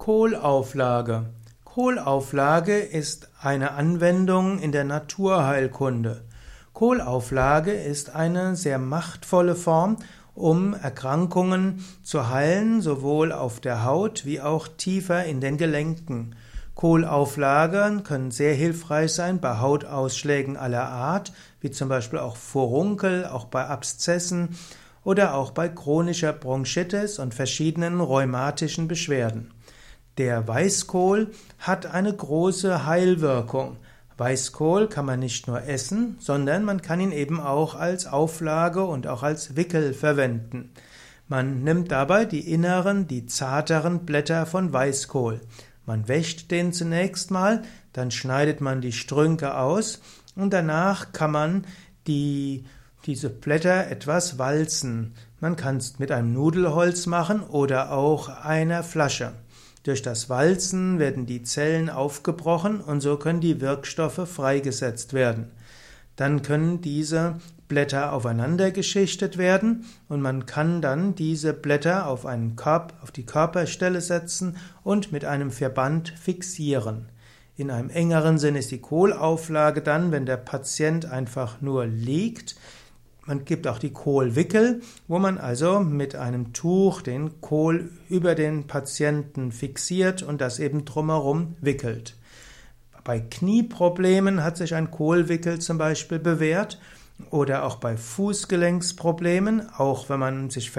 Kohlauflage. Kohlauflage ist eine Anwendung in der Naturheilkunde. Kohlauflage ist eine sehr machtvolle Form, um Erkrankungen zu heilen, sowohl auf der Haut wie auch tiefer in den Gelenken. Kohlauflage können sehr hilfreich sein bei Hautausschlägen aller Art, wie zum Beispiel auch Furunkel, auch bei Abszessen oder auch bei chronischer Bronchitis und verschiedenen rheumatischen Beschwerden. Der Weißkohl hat eine große Heilwirkung. Weißkohl kann man nicht nur essen, sondern man kann ihn eben auch als Auflage und auch als Wickel verwenden. Man nimmt dabei die inneren, die zarteren Blätter von Weißkohl. Man wäscht den zunächst mal, dann schneidet man die Strünke aus und danach kann man die, diese Blätter etwas walzen. Man kann es mit einem Nudelholz machen oder auch einer Flasche. Durch das Walzen werden die Zellen aufgebrochen und so können die Wirkstoffe freigesetzt werden. Dann können diese Blätter aufeinander geschichtet werden und man kann dann diese Blätter auf, einen Korb, auf die Körperstelle setzen und mit einem Verband fixieren. In einem engeren Sinn ist die Kohlauflage dann, wenn der Patient einfach nur liegt, man gibt auch die Kohlwickel, wo man also mit einem Tuch den Kohl über den Patienten fixiert und das eben drumherum wickelt. Bei Knieproblemen hat sich ein Kohlwickel zum Beispiel bewährt oder auch bei Fußgelenksproblemen, auch wenn man sich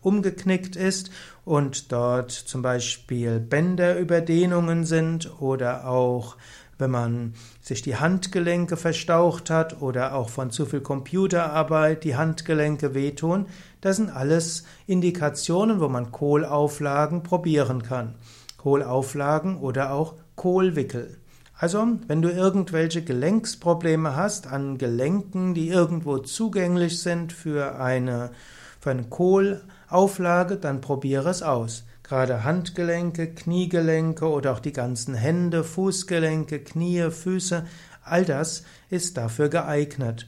umgeknickt ist und dort zum Beispiel Bänderüberdehnungen sind oder auch wenn man sich die Handgelenke verstaucht hat oder auch von zu viel Computerarbeit die Handgelenke wehtun, das sind alles Indikationen, wo man Kohlauflagen probieren kann. Kohlauflagen oder auch Kohlwickel. Also, wenn du irgendwelche Gelenksprobleme hast an Gelenken, die irgendwo zugänglich sind für eine, für eine Kohlauflage, dann probiere es aus. Gerade Handgelenke, Kniegelenke oder auch die ganzen Hände, Fußgelenke, Knie, Füße, all das ist dafür geeignet.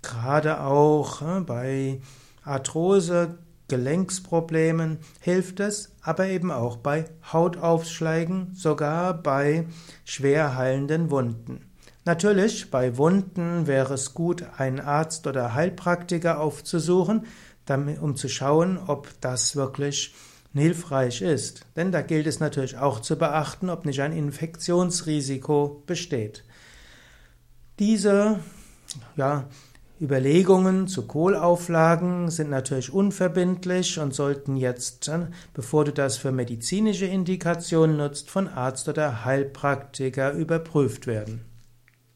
Gerade auch äh, bei Arthrose, Gelenksproblemen hilft es, aber eben auch bei Hautaufschlägen, sogar bei schwer heilenden Wunden. Natürlich, bei Wunden wäre es gut, einen Arzt oder Heilpraktiker aufzusuchen, um zu schauen, ob das wirklich hilfreich ist. Denn da gilt es natürlich auch zu beachten, ob nicht ein Infektionsrisiko besteht. Diese ja, Überlegungen zu Kohlauflagen sind natürlich unverbindlich und sollten jetzt, bevor du das für medizinische Indikationen nutzt, von Arzt oder Heilpraktiker überprüft werden.